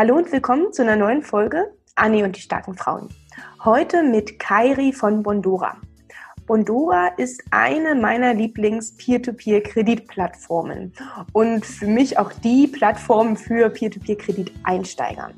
Hallo und willkommen zu einer neuen Folge Annie und die starken Frauen. Heute mit Kairi von Bondora. Bondora ist eine meiner Lieblings-Peer-to-Peer-Kreditplattformen und für mich auch die Plattform für Peer-to-Peer-Krediteinsteiger.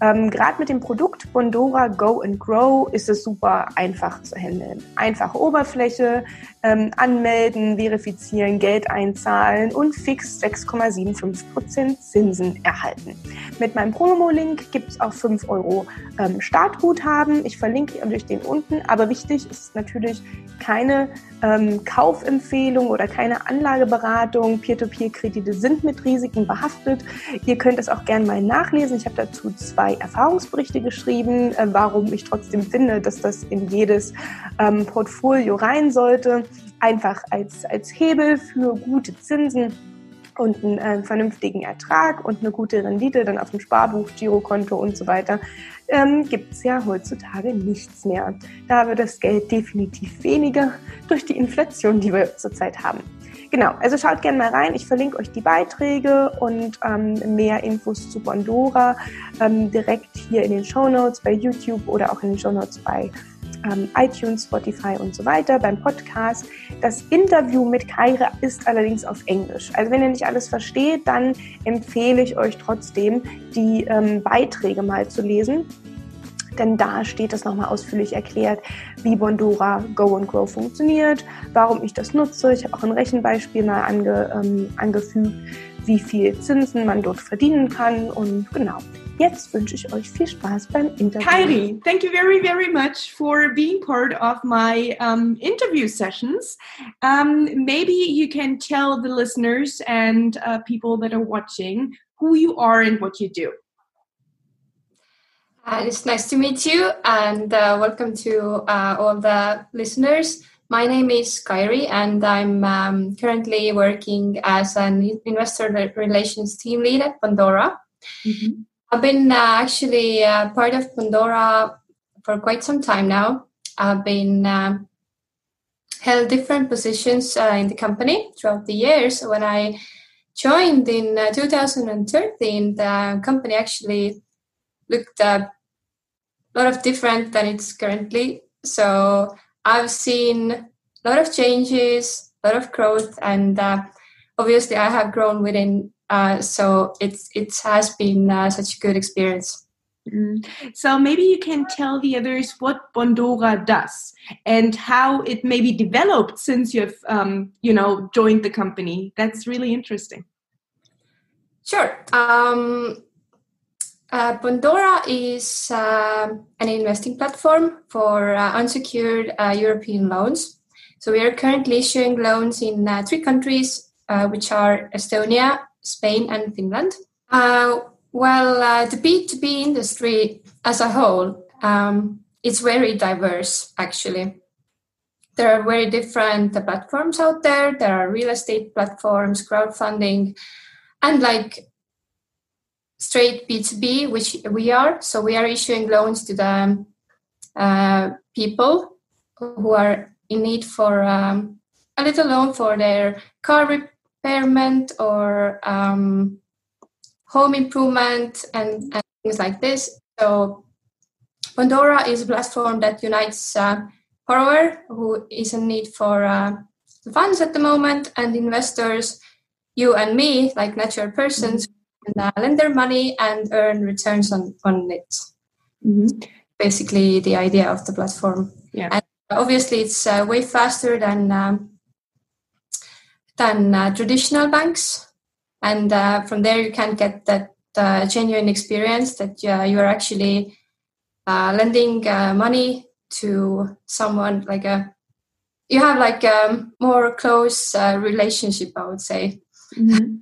Ähm, Gerade mit dem Produkt Bondora Go and Grow ist es super einfach zu handeln. Einfache Oberfläche, ähm, anmelden, verifizieren, Geld einzahlen und fix 6,75% Zinsen erhalten. Mit meinem Promo-Link gibt es auch 5 Euro ähm, Startguthaben. Ich verlinke euch den unten, aber wichtig ist natürlich keine ähm, Kaufempfehlung oder keine Anlageberatung. Peer-to-Peer-Kredite sind mit Risiken behaftet. Ihr könnt es auch gerne mal nachlesen. Ich habe dazu zwei Erfahrungsberichte geschrieben, äh, warum ich trotzdem finde, dass das in jedes ähm, Portfolio rein sollte. Einfach als, als Hebel für gute Zinsen und einen äh, vernünftigen Ertrag und eine gute Rendite dann auf dem Sparbuch, Girokonto und so weiter, ähm, gibt es ja heutzutage nichts mehr. Da wird das Geld definitiv weniger durch die Inflation, die wir zurzeit haben. Genau, also schaut gerne mal rein. Ich verlinke euch die Beiträge und ähm, mehr Infos zu Bondora ähm, direkt hier in den Show Notes bei YouTube oder auch in den Show Notes bei ähm, iTunes, Spotify und so weiter, beim Podcast. Das Interview mit Kaira ist allerdings auf Englisch. Also wenn ihr nicht alles versteht, dann empfehle ich euch trotzdem, die ähm, Beiträge mal zu lesen denn da steht es nochmal ausführlich erklärt, wie Bondora Go and Grow funktioniert, warum ich das nutze. Ich habe auch ein Rechenbeispiel mal ange, ähm, angefügt, wie viel Zinsen man dort verdienen kann und genau. Jetzt wünsche ich euch viel Spaß beim Interview. Kairi, thank you very, very much for being part of my um, interview sessions. Um, maybe you can tell the listeners and uh, people that are watching who you are and what you do. Uh, it's nice to meet you and uh, welcome to uh, all the listeners. My name is Kairi and I'm um, currently working as an investor relations team lead at Bondora. Mm-hmm. I've been uh, actually uh, part of Bondora for quite some time now. I've been uh, held different positions uh, in the company throughout the years. When I joined in uh, 2013, the company actually looked a lot of different than it's currently. So I've seen a lot of changes, a lot of growth, and uh, obviously I have grown within uh, so it's it has been uh, such a good experience. Mm. So maybe you can tell the others what Bondora does and how it maybe developed since you've um, you know joined the company. That's really interesting. Sure. Um, uh, Bondora is uh, an investing platform for uh, unsecured uh, European loans. So we are currently issuing loans in uh, three countries, uh, which are Estonia, Spain and Finland. Well, the P2P industry as a whole, um, it's very diverse actually. There are very different platforms out there. There are real estate platforms, crowdfunding, and like straight P2P, which we are. So we are issuing loans to the uh, people who are in need for um, a little loan for their car repairment or um, home improvement and, and, things like this. So Bondora is a platform that unites uh, borrower who is in need for uh, funds at the moment and investors, you and me, like natural persons, lend their money and earn returns on, on it. Mm-hmm. Basically, the idea of the platform. Yeah. And obviously, it's uh, way faster than um, than uh, traditional banks. And uh, from there, you can get that uh, genuine experience that you are actually uh, lending uh, money to someone like a you have like a um, more close uh, relationship i would say mm-hmm.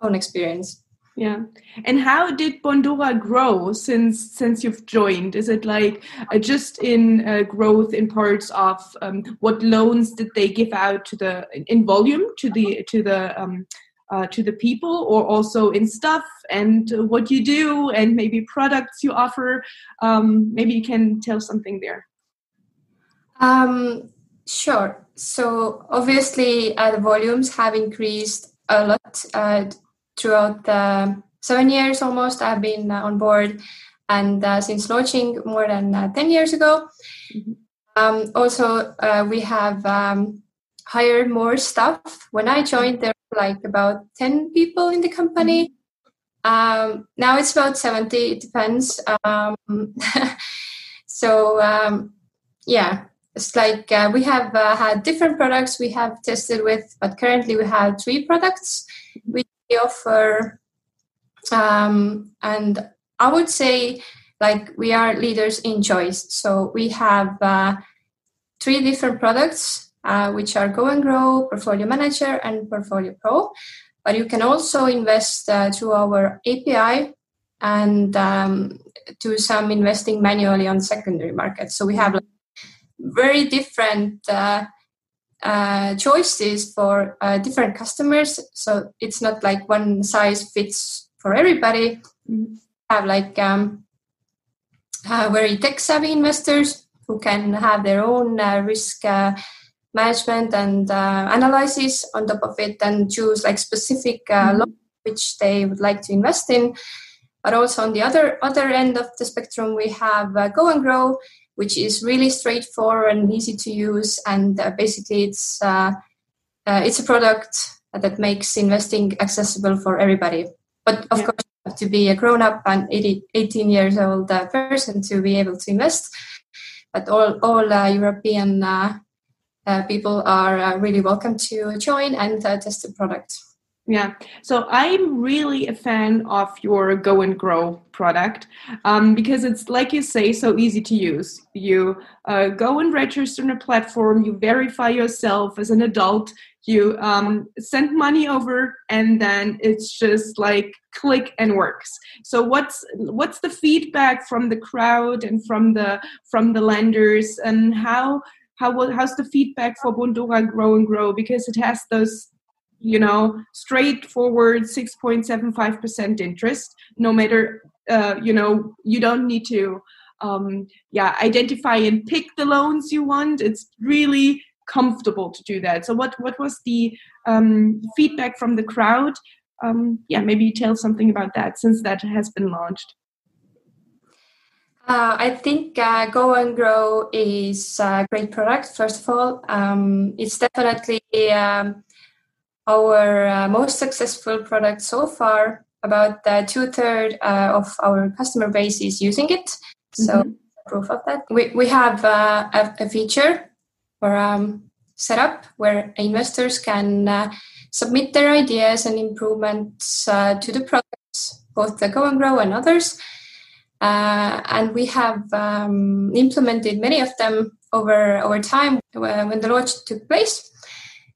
own experience yeah. And how did bondora grow since since you've joined? Is it like uh, just in uh, growth in parts of um, what loans did they give out to the in volume to the to the um, uh, to the people or also in stuff? And what you do and maybe products you offer? Um, maybe you can tell something there. Um, sure. So obviously uh, the volumes have increased a lot uh, throughout the seven years almost. I've been uh, on board, and uh, since launching more than uh, ten years ago. Mm-hmm. Um, also, uh, we have um, hired more staff. When I joined, there were like about ten people in the company. Um, now it's about seventy. It depends. Um, so um, yeah, it's like uh, we have uh, had different products we have tested with, but currently we have three products we offer. Um, and I would say, like, we are leaders in choice. So we have uh, three different products, uh, which are Go and Grow, Portfolio Manager, and Portfolio Pro. But you can also invest uh, through our API and um, do some investing manually on secondary markets. So we have like, very different uh, uh, choices for uh, different customers. So it's not like one size fits for everybody. Mm-hmm. Have like um, uh, very tech savvy investors who can have their own uh, risk uh, management and analysis on top of it and choose like specific mm-hmm. which they would like to invest in. But also on the other other end of the spectrum, we have Go and Grow, which is really straightforward and easy to use. And uh, basically, it's uh, uh, it's a product that makes investing accessible for everybody. But of yeah. course, you have to be a grown up and 80, 18 years old uh, person to be able to invest. But all all uh, European uh, people are really welcome to join and test the product. Yeah, so I'm really a fan of your Go and Grow product um, because it's, like you say, so easy to use. You uh, go and register on a platform, you verify yourself as an adult, you um, send money over, and then it's just like click and works. So what's what's the feedback from the crowd and from the from the lenders, and how how how's the feedback for Bondora Grow and Grow because it has those you know straightforward 6.75% interest no matter uh, you know you don't need to um, yeah identify and pick the loans you want. It's really comfortable to do that. So what what was the um, feedback from the crowd? Um, yeah maybe tell something about that since that has been launched. Uh, I think uh, Go and Grow is a great product. First of all, um, it's definitely um, our uh, most successful product so far. About uh, two thirds uh, of our customer base is using it. So mm-hmm. proof of that. We we have uh, a, a, feature or um, setup where investors can uh, submit their ideas and improvements uh, to the products, both the Go and Grow and others. and we have um, implemented many of them over over time when the launch took place.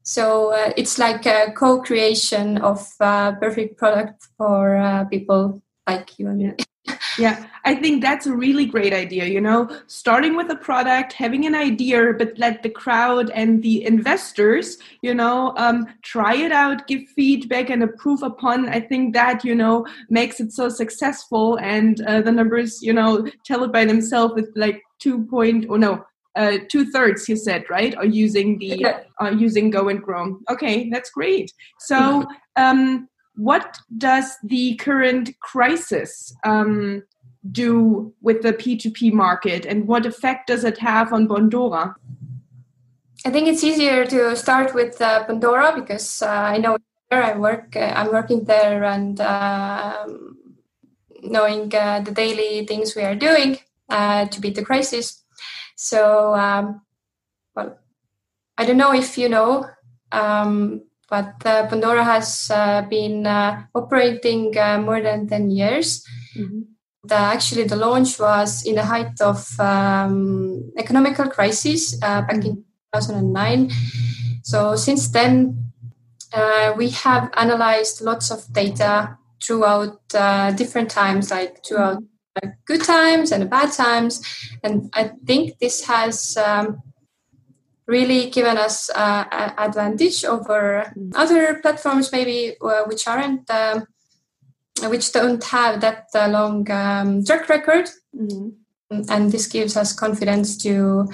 So uh, it's like a co-creation of a perfect product for uh, people like you and me. yeah, I think that's a really great idea. You know, starting with a product, having an idea, but let the crowd and the investors, you know, um, try it out, give feedback, and approve upon. I think that you know makes it so successful, and uh, the numbers, you know, tell it by themselves. With like two point, oh no, uh, two thirds you said right are using the are using go and grow okay that's great. So um, what does the current crisis um, do with the p2p market and what effect does it have on bondora i think it's easier to start with uh, bondora because uh, i know where i work uh, i'm working there and um, knowing uh, the daily things we are doing uh, to beat the crisis so, um, well, I don't know if you know, um, but uh, Bondora has uh, been uh, operating uh, more than 10 years. Mm-hmm. The, actually, the launch was in the height of um, economical crisis uh, back in 2009. So, since then, uh, we have analyzed lots of data throughout different times, like throughout good times and bad times. And I think this has um, really given us uh, an advantage over other platforms, maybe uh, which aren't. Um, which don't have that uh, long um, track record, mm-hmm. and this gives us confidence to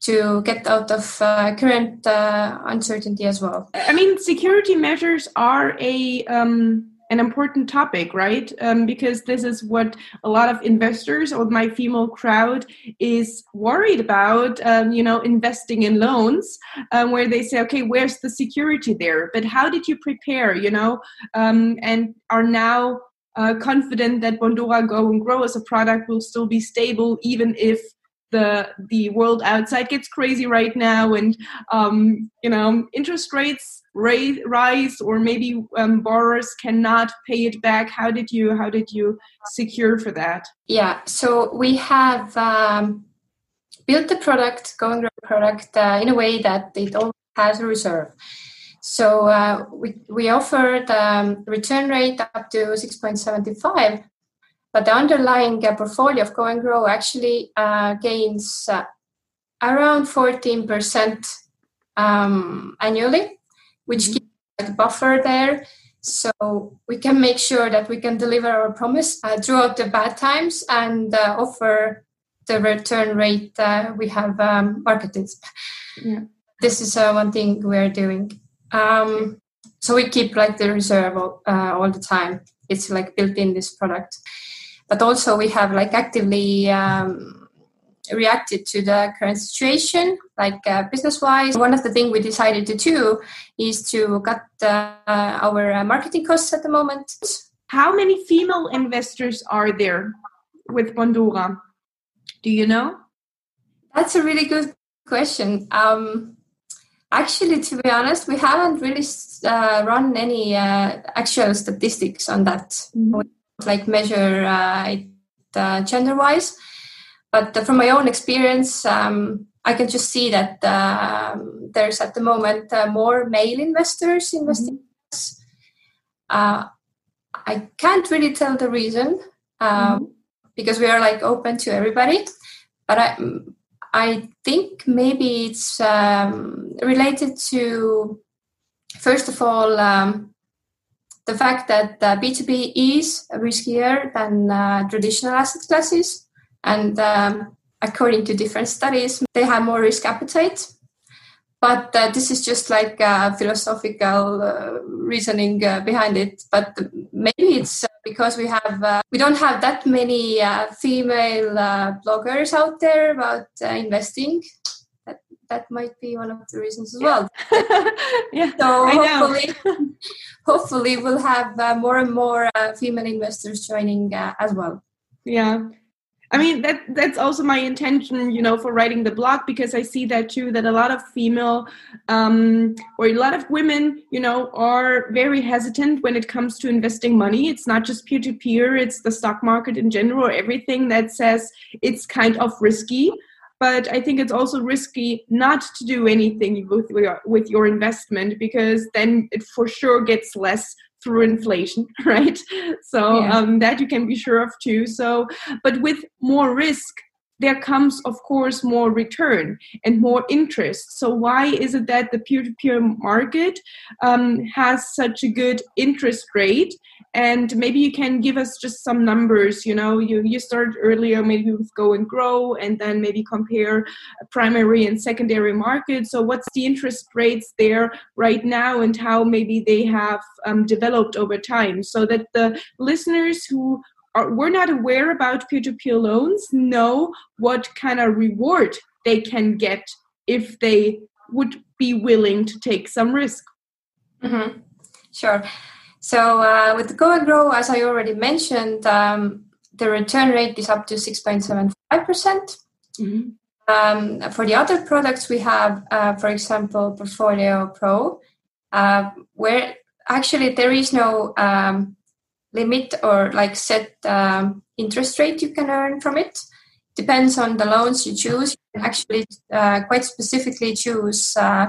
to get out of uh, current uh, uncertainty as well. I mean, security measures are a um, an important topic, right? Um, because this is what a lot of investors or my female crowd is worried about, um, you know, investing in loans, um, where they say, okay, where's the security there? But how did you prepare, you know, um, and are now uh, confident that Bondora Go and Grow as a product will still be stable, even if the the world outside gets crazy right now, and um, you know interest rates rise, or maybe um, borrowers cannot pay it back. How did you how did you secure for that? Yeah, so we have um, built the product, Go and Grow product, uh, in a way that it all has a reserve. So uh, we, we offered um, return rate up to 6.75, but the underlying uh, portfolio of Go and Grow actually uh, gains uh, around 14% um, annually, which mm-hmm. gives a buffer there. So we can make sure that we can deliver our promise uh, throughout the bad times and uh, offer the return rate we have um, marketed. Yeah. This is one thing we're doing. Um, so we keep like the reserve uh, all the time. It's like built in this product, but also we have like actively um, reacted to the current situation, like uh, business wise. One of the things we decided to do is to cut uh, our uh, marketing costs at the moment. How many female investors are there with Bondora? Do you know? That's a really good question. Um, Actually, to be honest, we haven't really uh, run any uh, actual statistics on that, mm-hmm. like measure uh, it uh, gender wise. But from my own experience, um, I can just see that um, there's at the moment uh, more male investors investing. Mm-hmm. Uh, I can't really tell the reason um, mm-hmm. because we are like open to everybody. But I, I think maybe it's um, related to, first of all, um, the fact that uh, P2P is riskier than uh, traditional asset classes. And um, according to different studies, they have more risk appetite. But uh, this is just like a philosophical uh, reasoning uh, behind it. But maybe it's uh, because we have uh, we don't have that many uh, female bloggers out there about investing. That that might be one of the reasons as well. yeah, so hopefully, hopefully we'll have more and more female investors joining as well. Yeah, I mean that that's also my intention, you know, for writing the blog because I see that too that a lot of female um, or a lot of women, you know, are very hesitant when it comes to investing money. It's not just peer to peer; it's the stock market in general. Everything that says it's kind of risky. But I think it's also risky not to do anything with with your investment because then it for sure gets less through inflation, right? So yeah. um, that you can be sure of too. So, but with more risk, there comes, of course, more return and more interest. So, why is it that the peer to peer market um, has such a good interest rate? And maybe you can give us just some numbers. You know, you, you started earlier maybe with Go and Grow, and then maybe compare primary and secondary market. So, what's the interest rates there right now, and how maybe they have um, developed over time, so that the listeners who are, we're not aware about peer-to-peer loans know what kind of reward they can get if they would be willing to take some risk. Mm-hmm. Sure. So uh, with Go and Grow, as I already mentioned, um, the return rate is up to 6.75%. percent mm-hmm. um, for the other products, we have, uh, for example, Portfolio Pro, uh, where actually there is no um, limit or like set um, interest rate you can earn from it. Depends on the loans you choose. You can actually uh, quite specifically choose uh,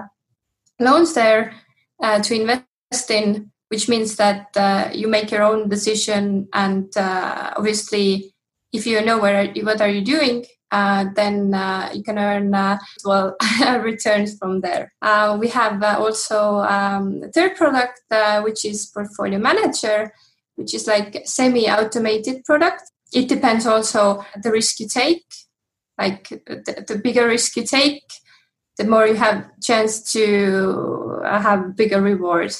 loans there uh, to invest in, which means that uh, you make your own decision. And uh, obviously, if you know where what are you doing, uh, then uh, you can earn uh, well returns from there. we have also um, a third product, which is Portfolio Manager, which is like semi-automated product. It depends also the risk you take. Like the, the bigger risk you take, the more you have chance to have bigger reward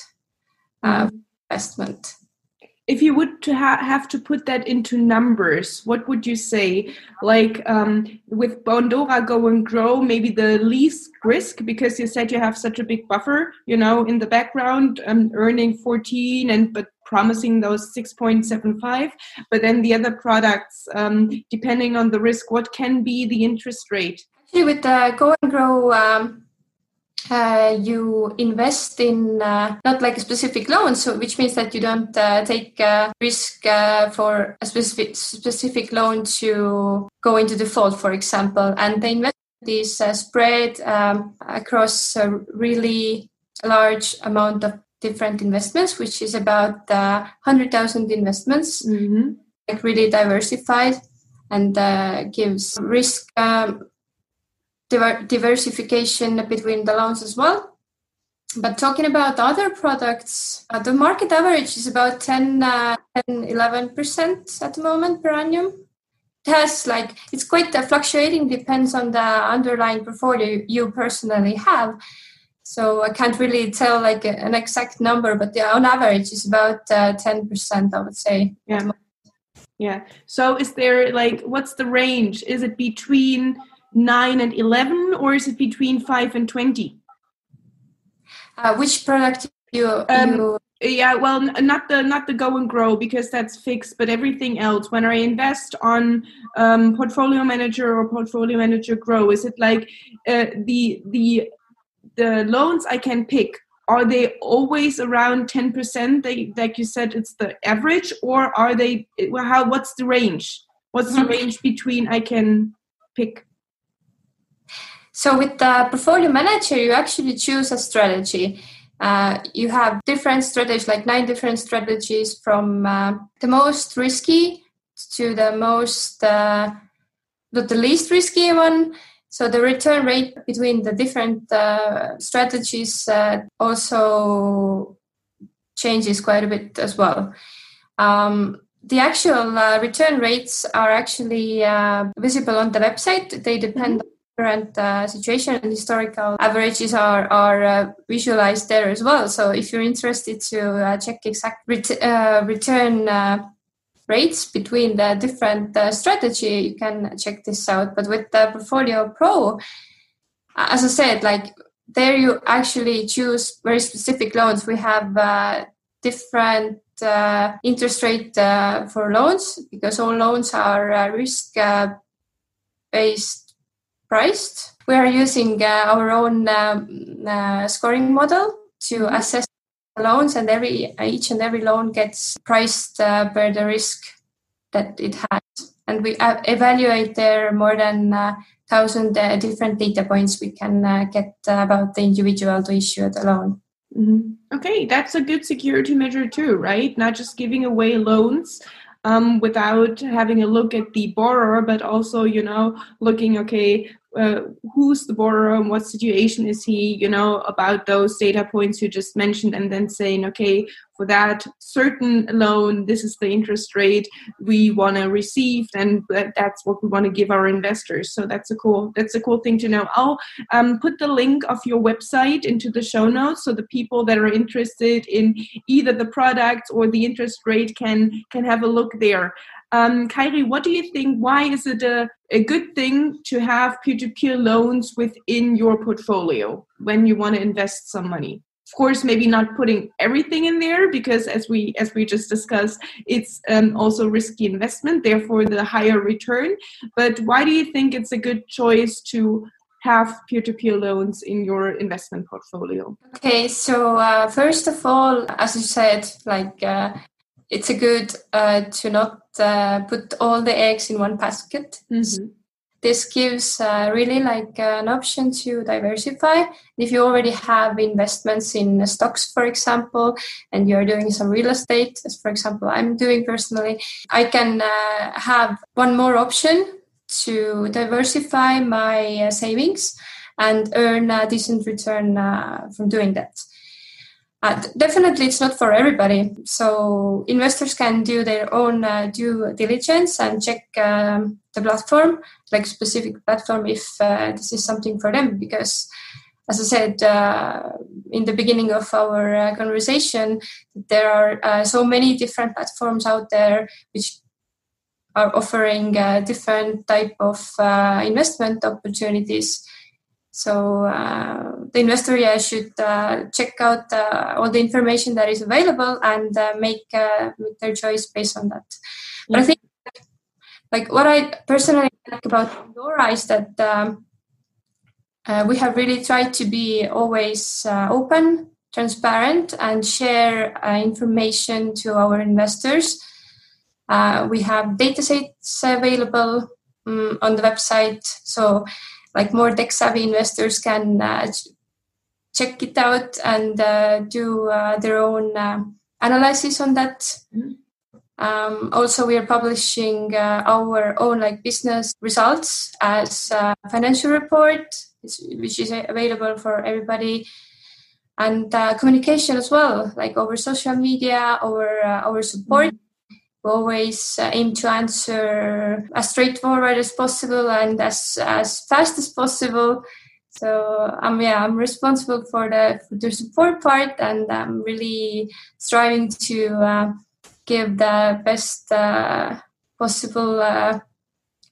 uh, investment. if you would to ha have to put that into numbers, what would you say? Like um, with Bondora Go and Grow, maybe the least risk because you said you have such a big buffer, you know, in the background, um, earning 14 and but promising those 6.75. But then the other products, um, depending on the risk, what can be the interest rate? Actually, with the Go and Grow. Um uh, you invest in uh, not like a specific loan, so which means that you don't uh, take risk uh, for a specific specific loan to go into default, for example, and the investment is uh, spread um, across a really large amount of different investments, which is about uh, hundred thousand investments, mm-hmm. like really diversified, and gives risk. Um, diver- diversification between the loans as well. But talking about other products, uh, the market average is about 10, uh, 10 11% at the moment per annum. It has like, it's quite uh, fluctuating, depends on the underlying portfolio you personally have. So I can't really tell like an exact number, but yeah, on average, it's about uh, 10%, I would say. Yeah. Yeah. So is there like, what's the range? Is it between 9 and 11 or is it between 5 and 20 uh, which product you, um, you yeah well not the not the go and grow because that's fixed but everything else. When i invest on um, portfolio manager or portfolio manager grow is it like uh, the the the loans i can pick are they always around 10% they like you said it's the average or are they how what's the range? What's the mm-hmm. range between i can pick so with the portfolio manager, you actually choose a strategy. Uh, you have different strategies, like nine different strategies from uh, the most risky to the most, uh, the least risky one. So the return rate between the different uh, strategies uh, also changes quite a bit as well. Um, the actual uh, return rates are actually visible on the website. They depend mm-hmm current uh, situation and historical averages are are uh, visualized there as well. So if you're interested to uh, check exact ret- uh, return uh, rates between the different uh, strategy, you can check this out. But with the Portfolio Pro, as I said, like there you actually choose very specific loans. We have different interest rate for loans because all loans are risk based priced. We are using uh, our own um, uh, scoring model to mm-hmm. assess loans, and every each and every loan gets priced uh, per the risk that it has. And we evaluate there more than uh, thousand uh, different data points we can uh, get about the individual to issue the loan. Mm-hmm. Okay, that's a good security measure too, right? Not just giving away loans, um, without having a look at the borrower, but also, you know, looking, okay, uh, who's the borrower and what situation is he you know about those data points you just mentioned and then saying okay for that certain loan this is the interest rate we want to receive and that's what we want to give our investors. So that's a cool that's a cool thing to know. I'll um, put the link of your website into the show notes so the people that are interested in either the product or the interest rate can can have a look there um, Kairi, what do you think? Why is it a, a good thing to have peer to peer loans within your portfolio when you want to invest some money? Of course, maybe not putting everything in there because, as we as we just discussed, it's um, also risky investment. Therefore, the higher return. But why do you think it's a good choice to have peer-to-peer loans in your investment portfolio? Okay, so uh, first of all, as you said, like uh, it's a good uh, to not uh, put all the eggs in one basket. Mm-hmm. This gives uh, really like an option to diversify. If you already have investments in stocks, for example, and you're doing some real estate, as for example I'm doing personally, I can uh, have one more option to diversify my uh, savings and earn a decent return uh, from doing that. Uh, definitely, it's not for everybody. So investors can do their own uh, due diligence and check um, the platform, like specific platform, if uh, this is something for them. Because as I said uh, in the beginning of our uh, conversation, there are uh, so many different platforms out there which are offering different type of investment opportunities. So uh, the investor yeah, should check out all the information that is available and make, make their choice based on that. But I think, like what I personally like about Bondora is that. Um, uh, we have really tried to be always uh, open, transparent, and share uh, information to our investors. Uh, we have datasets available um, on the website, so like more tech savvy investors can uh, check it out and uh, do their own analysis on that. Mm-hmm. Um, also, we are publishing our own like business results as a financial report which is available for everybody and uh, communication as well like over social media over uh, our support mm-hmm. Always uh, aim to answer as straightforward as possible and as as fast as possible. So um yeah i'm responsible for the for the support part and i'm really striving to uh, give the best uh, possible uh,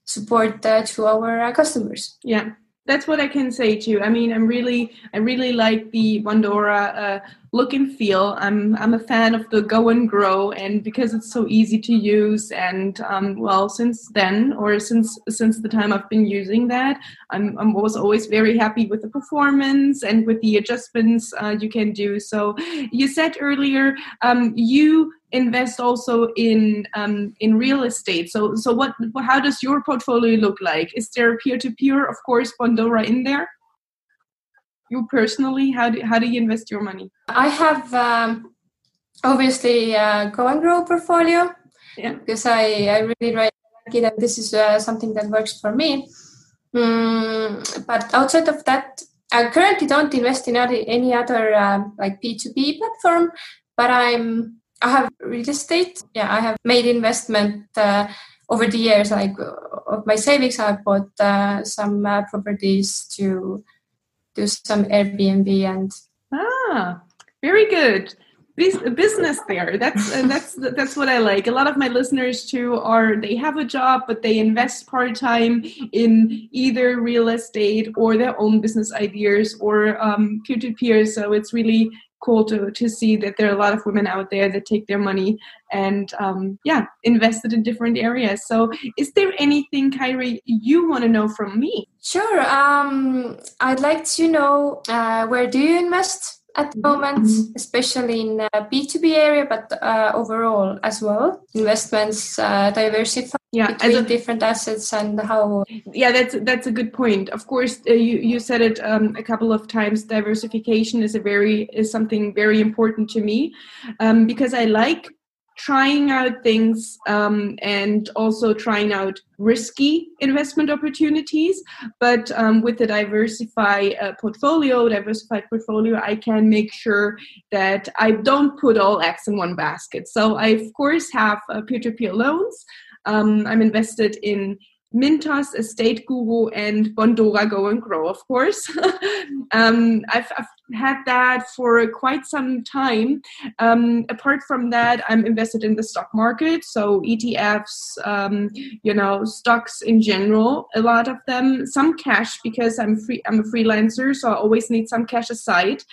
support to our customers. Yeah that's what I can say too. I mean, I'm really, I really like the Bondora uh, look and feel. I'm, I'm a fan of the Go and Grow, and because it's so easy to use, and um, well, since then or since since the time I've been using that, I'm, I'm was always very happy with the performance and with the adjustments uh, you can do. So, you said earlier um, you invest also in um, in real estate. So so what how does your portfolio look like? Is there peer to peer? Of course, Bondora in there. You personally, how do how do you invest your money? I have um, obviously a Go and Grow portfolio. Yeah. Because I I really like it and this is uh, something that works for me. Mm, but outside of that, I currently don't invest in any other uh, like P2P platform, but I'm I have real estate. Yeah, I have made investment uh, over the years. Like of my savings, I bought uh, some uh, properties to do some Airbnb and. Ah, very good business there that's uh, that's that's what i like a lot of my listeners too are they have a job but they invest part-time in either real estate or their own business ideas or um, peer-to-peer so it's really cool to to see that there are a lot of women out there that take their money and um, yeah invest it in different areas so is there anything Kairi you want to know from me sure um, I'd like to know uh, where do you invest at the moment, mm-hmm. especially in uh, P2P area, but uh, overall as well. Investments uh, diversify yeah, between a, different assets and how. Yeah, that's that's a good point. Of course, uh, you you said it um, a couple of times. Diversification is a very is something very important to me um, because I like trying out things um, and also trying out risky investment opportunities. But um, with the diversify uh, portfolio, diversified portfolio, I can make sure that I don't put all eggs in one basket. So I of course have uh, peer-to-peer loans. Um, I'm invested in Mintos, Estate Guru, and Bondora Go and Grow, of course. um, I've, I've, had that for quite some time. Um, apart from that, I'm invested in the stock market, so ETFs, um, you know, stocks in general. A lot of them, some cash because I'm free. I'm a freelancer, so I always need some cash aside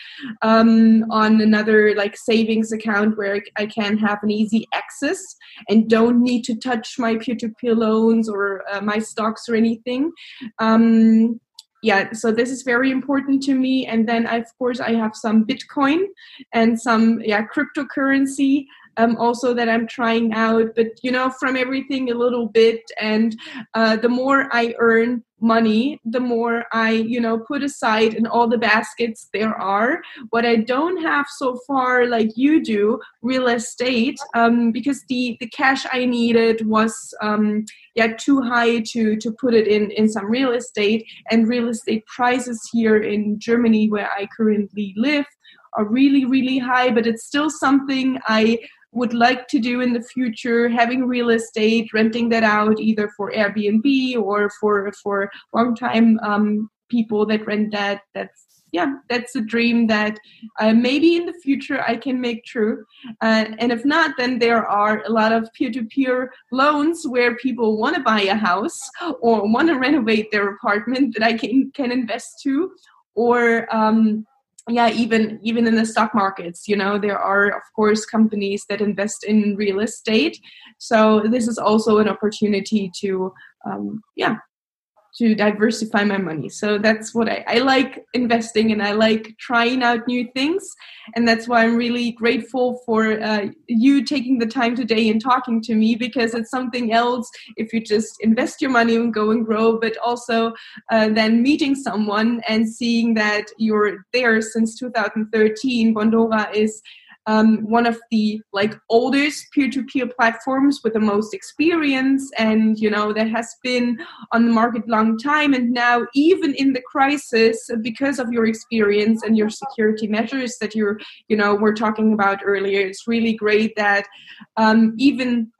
um, on another like savings account where I can have an easy access and don't need to touch my peer-to-peer loans or uh, my stocks or anything. Um, yeah, so this is very important to me. And then, of course, I have some Bitcoin and some yeah cryptocurrency um, also that I'm trying out. But you know, from everything a little bit. And uh, the more I earn money, the more I you know put aside in all the baskets there are. What I don't have so far, like you do, real estate, um, because the the cash I needed was um, yeah too high to to put it in in some real estate. And real estate prices here in Germany, where I currently live are really really high but it's still something i would like to do in the future having real estate renting that out either for airbnb or for for long time um, people that rent that that's yeah, that's a dream that uh, maybe in the future I can make true. Uh, and if not, then there are a lot of peer-to-peer loans where people want to buy a house or want to renovate their apartment that I can can invest to, or um, yeah even even in the stock markets you know there are of course companies that invest in real estate. So this is also an opportunity to um, yeah to diversify my money. So that's what I, I like investing and I like trying out new things. And that's why I'm really grateful for uh, you taking the time today and talking to me because it's something else if you just invest your money and go and grow, but also uh, then meeting someone and seeing that you're there since 2013. Bondora is um, one of the like oldest peer-to-peer platforms with the most experience and you know that has been on the market long time and now even in the crisis because of your experience and your security measures that you're you know we're talking about earlier. It's really great that um, even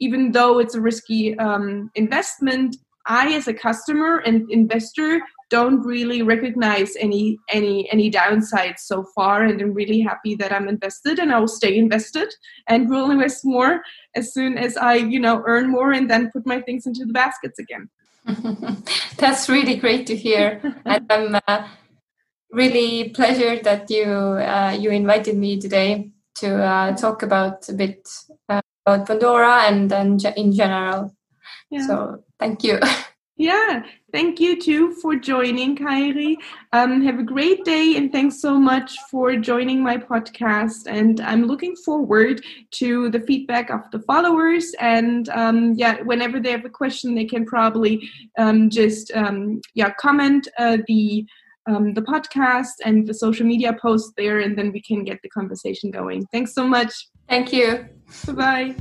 even though it's a risky um, investment I, as a customer and investor, don't really recognize any any any downsides so far and i'm really happy that i'm invested and i will stay invested and will invest more as soon as i you know earn more and then put my things into the baskets again. That's really great to hear. And i'm uh, really pleasure that you uh, you invited me today to uh, talk about a bit uh, about Bondora and then in general. Yeah. so thank you Yeah, thank you too for joining, Kairi. Um, have a great day and thanks so much for joining my podcast. And I'm looking forward to the feedback of the followers. And um, yeah, whenever they have a question, they can probably um, just um, yeah comment uh, the um, the podcast and the social media post there, and then we can get the conversation going. Thanks so much. Thank you. Bye bye.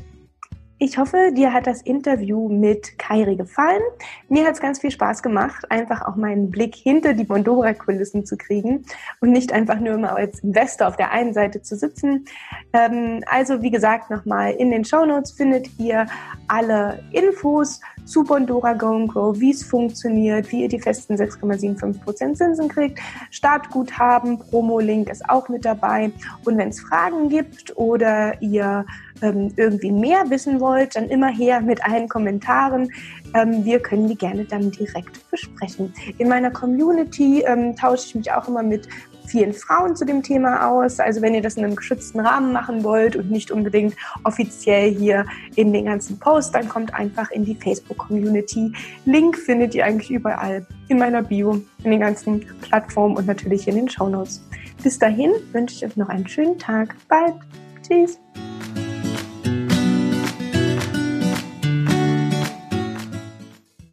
Ich hoffe, dir hat das Interview mit Kairi gefallen. Mir hat es ganz viel Spaß gemacht, einfach auch meinen Blick hinter die Bondora-Kulissen zu kriegen und nicht einfach nur mal als Investor auf der einen Seite zu sitzen. Ähm, also wie gesagt, nochmal in den Show Notes findet ihr alle Infos zu Bondora Go and Grow, wie es funktioniert, wie ihr die festen 6,75% Zinsen kriegt. Startguthaben, Promo-Link ist auch mit dabei. Und wenn es Fragen gibt oder ihr ähm, irgendwie mehr wissen wollt, dann immer her mit allen Kommentaren. Ähm, wir können die gerne dann direkt besprechen. In meiner Community ähm, tausche ich mich auch immer mit vielen Frauen zu dem Thema aus. Also wenn ihr das in einem geschützten Rahmen machen wollt und nicht unbedingt offiziell hier in den ganzen Post, dann kommt einfach in die Facebook-Community. Link findet ihr eigentlich überall in meiner Bio, in den ganzen Plattformen und natürlich in den Show Notes. Bis dahin wünsche ich euch noch einen schönen Tag. Bald. Tschüss.